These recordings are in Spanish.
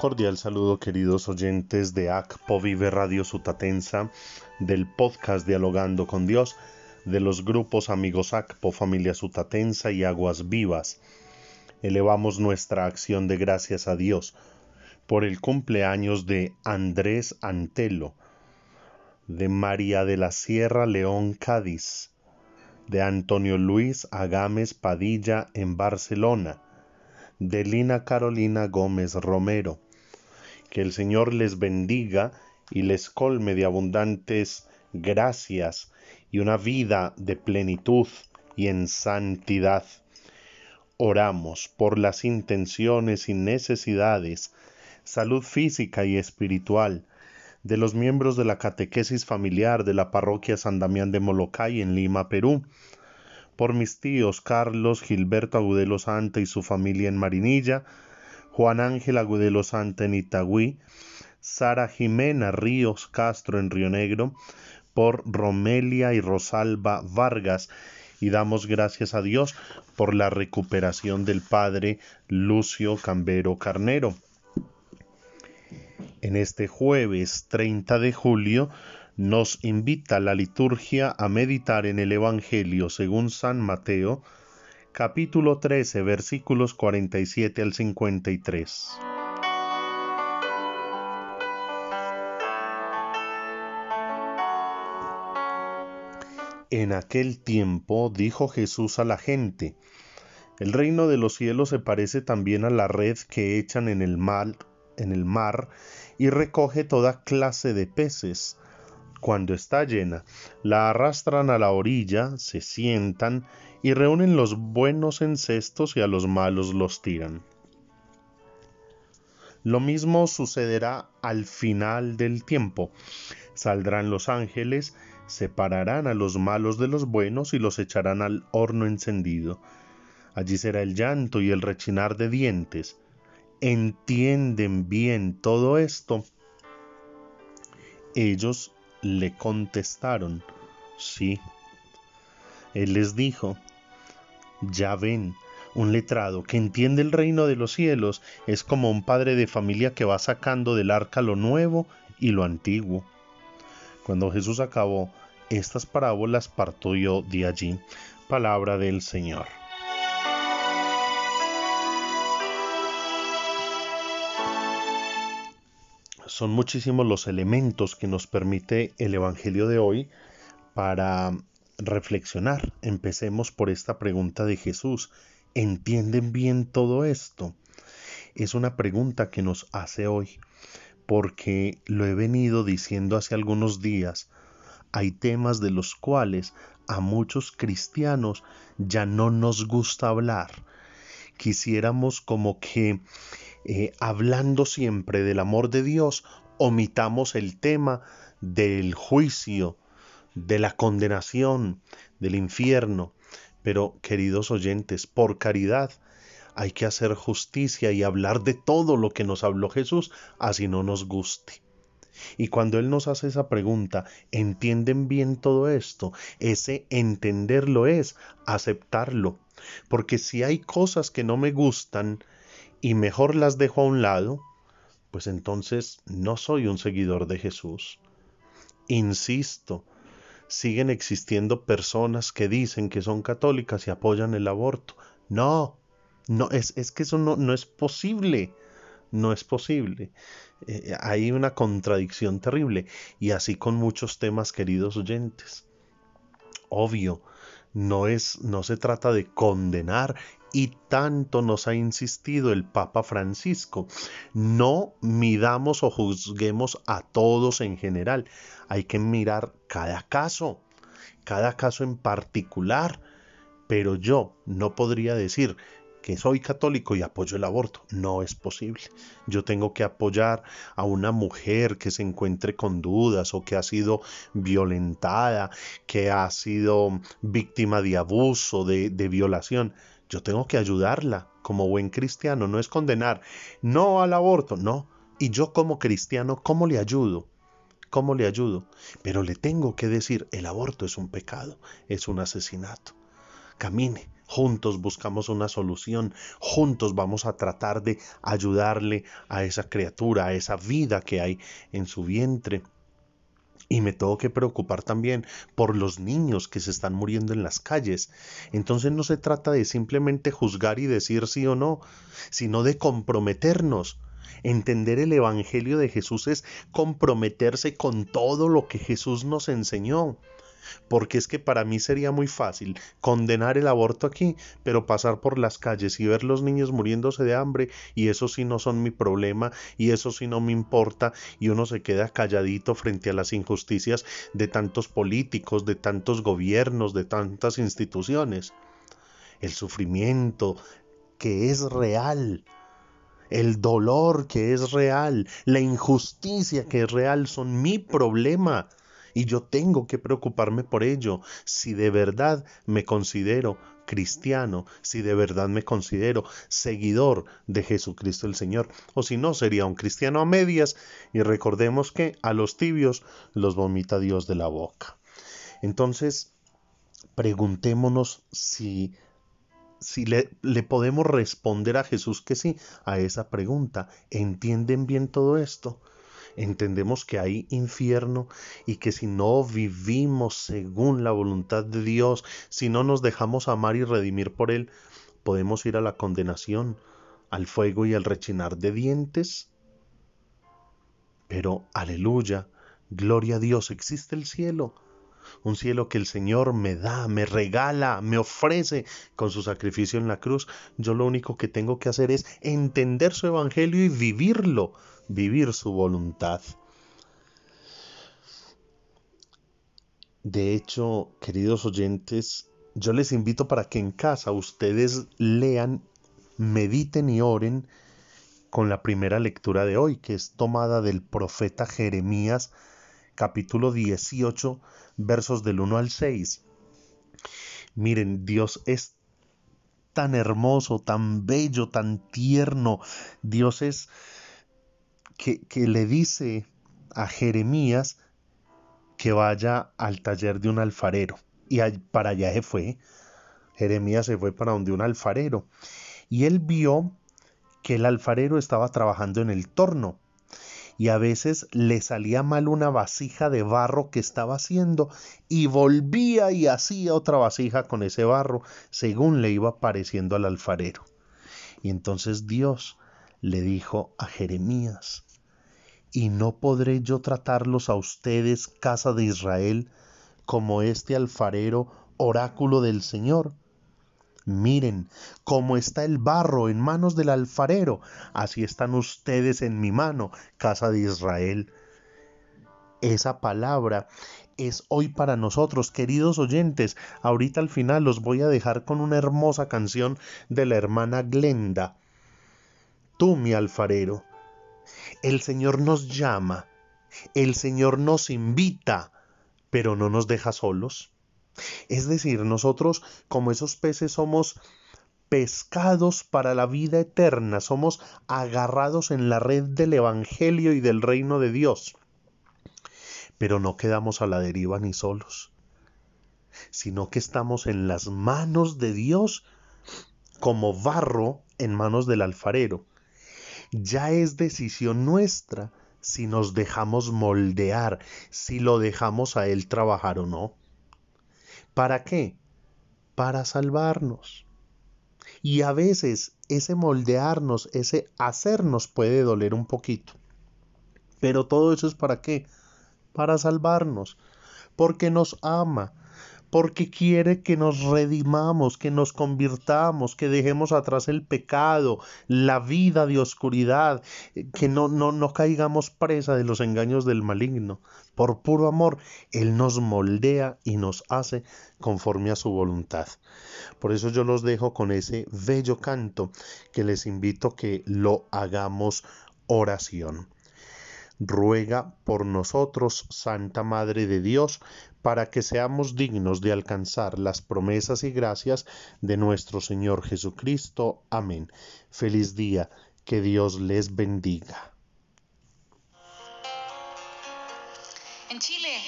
Cordial saludo queridos oyentes de ACPO Vive Radio Sutatensa, del podcast Dialogando con Dios, de los grupos Amigos ACPO Familia Sutatensa y Aguas Vivas. Elevamos nuestra acción de gracias a Dios por el cumpleaños de Andrés Antelo, de María de la Sierra León Cádiz, de Antonio Luis Agames Padilla en Barcelona, de Lina Carolina Gómez Romero. Que el Señor les bendiga y les colme de abundantes gracias y una vida de plenitud y en santidad. Oramos por las intenciones y necesidades, salud física y espiritual de los miembros de la catequesis familiar de la parroquia San Damián de Molocay en Lima, Perú, por mis tíos Carlos Gilberto Agudelo Santa y su familia en Marinilla, Juan Ángel Agudelo Santa en Itagüí, Sara Jimena Ríos Castro en Río Negro, por Romelia y Rosalba Vargas, y damos gracias a Dios por la recuperación del padre Lucio Cambero Carnero. En este jueves 30 de julio nos invita la liturgia a meditar en el Evangelio según San Mateo, capítulo 13, versículos 47 al 53. En aquel tiempo dijo Jesús a la gente, el reino de los cielos se parece también a la red que echan en el mar, en el mar y recoge toda clase de peces cuando está llena, la arrastran a la orilla, se sientan y reúnen los buenos en cestos y a los malos los tiran. Lo mismo sucederá al final del tiempo. Saldrán los ángeles, separarán a los malos de los buenos y los echarán al horno encendido. Allí será el llanto y el rechinar de dientes. ¿Entienden bien todo esto? Ellos le contestaron, sí. Él les dijo, ya ven, un letrado que entiende el reino de los cielos es como un padre de familia que va sacando del arca lo nuevo y lo antiguo. Cuando Jesús acabó estas parábolas, partió de allí. Palabra del Señor. son muchísimos los elementos que nos permite el Evangelio de hoy para reflexionar. Empecemos por esta pregunta de Jesús. ¿Entienden bien todo esto? Es una pregunta que nos hace hoy, porque lo he venido diciendo hace algunos días. Hay temas de los cuales a muchos cristianos ya no nos gusta hablar. Quisiéramos como que eh, hablando siempre del amor de Dios, omitamos el tema del juicio, de la condenación, del infierno. Pero, queridos oyentes, por caridad, hay que hacer justicia y hablar de todo lo que nos habló Jesús, así no nos guste. Y cuando Él nos hace esa pregunta, ¿entienden bien todo esto? Ese entenderlo es aceptarlo. Porque si hay cosas que no me gustan, y mejor las dejo a un lado, pues entonces no soy un seguidor de Jesús. Insisto, siguen existiendo personas que dicen que son católicas y apoyan el aborto. No, no, es, es que eso no, no, es posible. No es posible. Eh, hay una contradicción terrible. Y así con muchos temas, queridos oyentes. Obvio, no es, no se trata de condenar y tanto nos ha insistido el Papa Francisco. No midamos o juzguemos a todos en general. Hay que mirar cada caso, cada caso en particular. Pero yo no podría decir que soy católico y apoyo el aborto. No es posible. Yo tengo que apoyar a una mujer que se encuentre con dudas o que ha sido violentada, que ha sido víctima de abuso, de, violación. Yo tengo que ayudarla como buen cristiano, no es condenar, no al aborto, no. Y yo como cristiano, ¿cómo le ayudo? ¿Cómo le ayudo? Pero le tengo que decir, el aborto es un pecado, es un asesinato. Camine, juntos buscamos una solución, juntos vamos a tratar de ayudarle a esa criatura, a esa vida que hay en su vientre. Y me tengo que preocupar también por los niños que se están muriendo en las calles. Entonces no se trata de simplemente juzgar y decir sí o no, sino de comprometernos. Entender el Evangelio de Jesús es comprometerse con todo lo que Jesús nos enseñó porque es que para mí sería muy fácil condenar el aborto aquí, pero pasar por las calles y ver los niños muriéndose de hambre, y eso sí no son mi problema, y eso sí no me importa, y uno se queda calladito frente a las injusticias de tantos políticos, de tantos gobiernos, de tantas instituciones. El sufrimiento que es real, el dolor que es real, la injusticia que es real son mi problema y yo tengo que preocuparme por ello si de verdad me considero cristiano, si de verdad me considero seguidor de Jesucristo el Señor, o si no sería un cristiano a medias y recordemos que a los tibios los vomita Dios de la boca. Entonces, preguntémonos si si le, le, podemos responder a Jesús que sí a esa pregunta. ¿Entienden bien todo esto? Entendemos que hay infierno y que si no vivimos según la voluntad de Dios, si no nos dejamos amar y redimir por Él, podemos ir a la condenación, al fuego y al rechinar de dientes. Pero, aleluya, gloria a Dios, existe el cielo un cielo que el Señor me da, me regala, me ofrece con su sacrificio en la cruz. Yo lo único que tengo que hacer es entender su evangelio y vivirlo, vivir su voluntad. De hecho, queridos oyentes, yo les invito para que en casa ustedes lean, mediten y oren con la primera lectura de hoy, que es tomada del profeta Jeremías, capítulo 18, versos del 1 al 6. Miren, Dios es tan hermoso, tan bello, tan tierno. Dios es que, que le dice a Jeremías que vaya al taller de un alfarero. Y para allá se fue. Jeremías se fue para donde un alfarero. Y él vio que el alfarero estaba trabajando en el torno y a veces le salía mal una vasija de barro que estaba haciendo y volvía y hacía otra vasija con ese barro según le iba pareciendo al alfarero. Y entonces Dios le dijo a Jeremías, ¿y no podré yo tratarlos a ustedes, casa de Israel, como este alfarero, oráculo del Señor? Miren cómo está el barro en manos del alfarero, así están ustedes en mi mano, casa de Israel. Esa palabra es hoy para nosotros, queridos oyentes. Ahorita al final los voy a dejar con una hermosa canción de la hermana Glenda. Tú, mi alfarero. El Señor nos llama, el Señor nos invita, pero no nos deja solos. Es decir, nosotros como esos peces somos pescados para la vida eterna, somos agarrados en la red del Evangelio y del reino de Dios. Pero no quedamos a la deriva ni solos, sino que estamos en las manos de Dios como barro en manos del alfarero. Ya es decisión nuestra si nos dejamos moldear, si lo dejamos a Él trabajar o no. ¿Para qué? Para salvarnos. Y a veces ese moldearnos, ese hacernos puede doler un poquito. Pero todo eso es para qué? Para salvarnos. Porque nos ama, porque quiere que nos redimamos, que nos convirtamos, que dejemos atrás el pecado, la vida de oscuridad, que no, no, no caigamos presa de los engaños del maligno. Por puro amor, Él nos moldea y nos hace conforme a su voluntad. Por eso yo los dejo con ese bello canto que les invito que lo hagamos oración ruega por nosotros, Santa Madre de Dios, para que seamos dignos de alcanzar las promesas y gracias de nuestro Señor Jesucristo. Amén. Feliz día, que Dios les bendiga. En Chile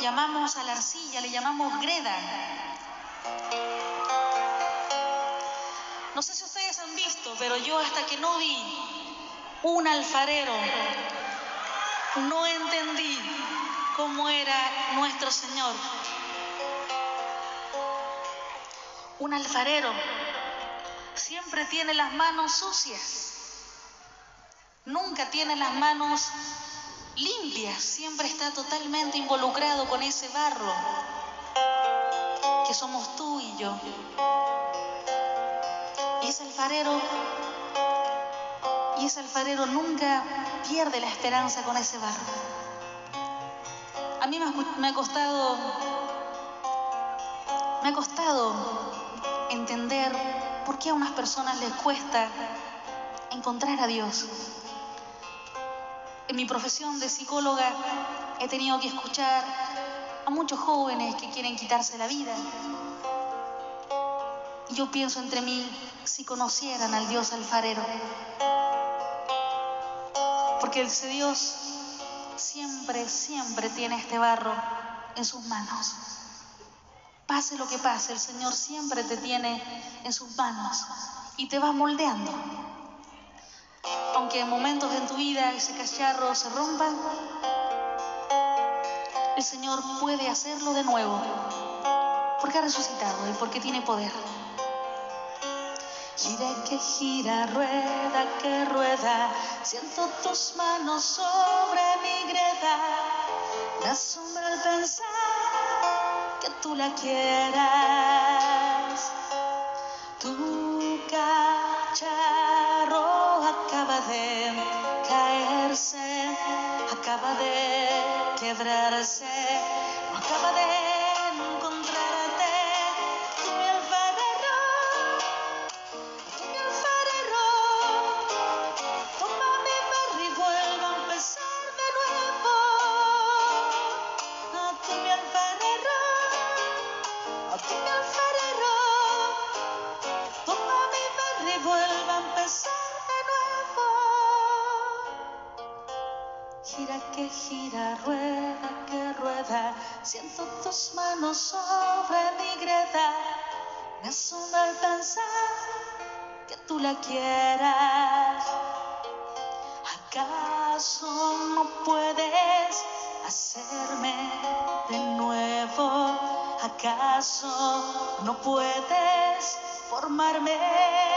llamamos a la arcilla, le llamamos greda. No sé si ustedes han visto, pero yo hasta que no vi un alfarero, no entendí cómo era nuestro Señor. Un alfarero siempre tiene las manos sucias, nunca tiene las manos limpias, siempre está totalmente involucrado con ese barro que somos tú y yo. Y ese alfarero, y ese alfarero nunca pierde la esperanza con ese barro. A mí me ha costado, me ha costado entender por qué a unas personas les cuesta encontrar a Dios. En mi profesión de psicóloga he tenido que escuchar a muchos jóvenes que quieren quitarse la vida. Y yo pienso entre mí, si conocieran al Dios alfarero. Porque ese Dios siempre, siempre tiene este barro en sus manos. Pase lo que pase, el Señor siempre te tiene en sus manos y te va moldeando. Aunque en momentos en tu vida ese cacharro se rompa, el Señor puede hacerlo de nuevo, porque ha resucitado y porque tiene poder. Gira que gira, rueda que rueda, siento tus manos sobre mi greda. Me asombra el pensar que tú la quieras. Tu cacharro acaba de caerse, acaba de quebrarse, acaba de siento tus manos sobre mi greda. Me asombra el pensar que tú la quieras. ¿Acaso no puedes hacerme de nuevo? ¿Acaso no puedes formarme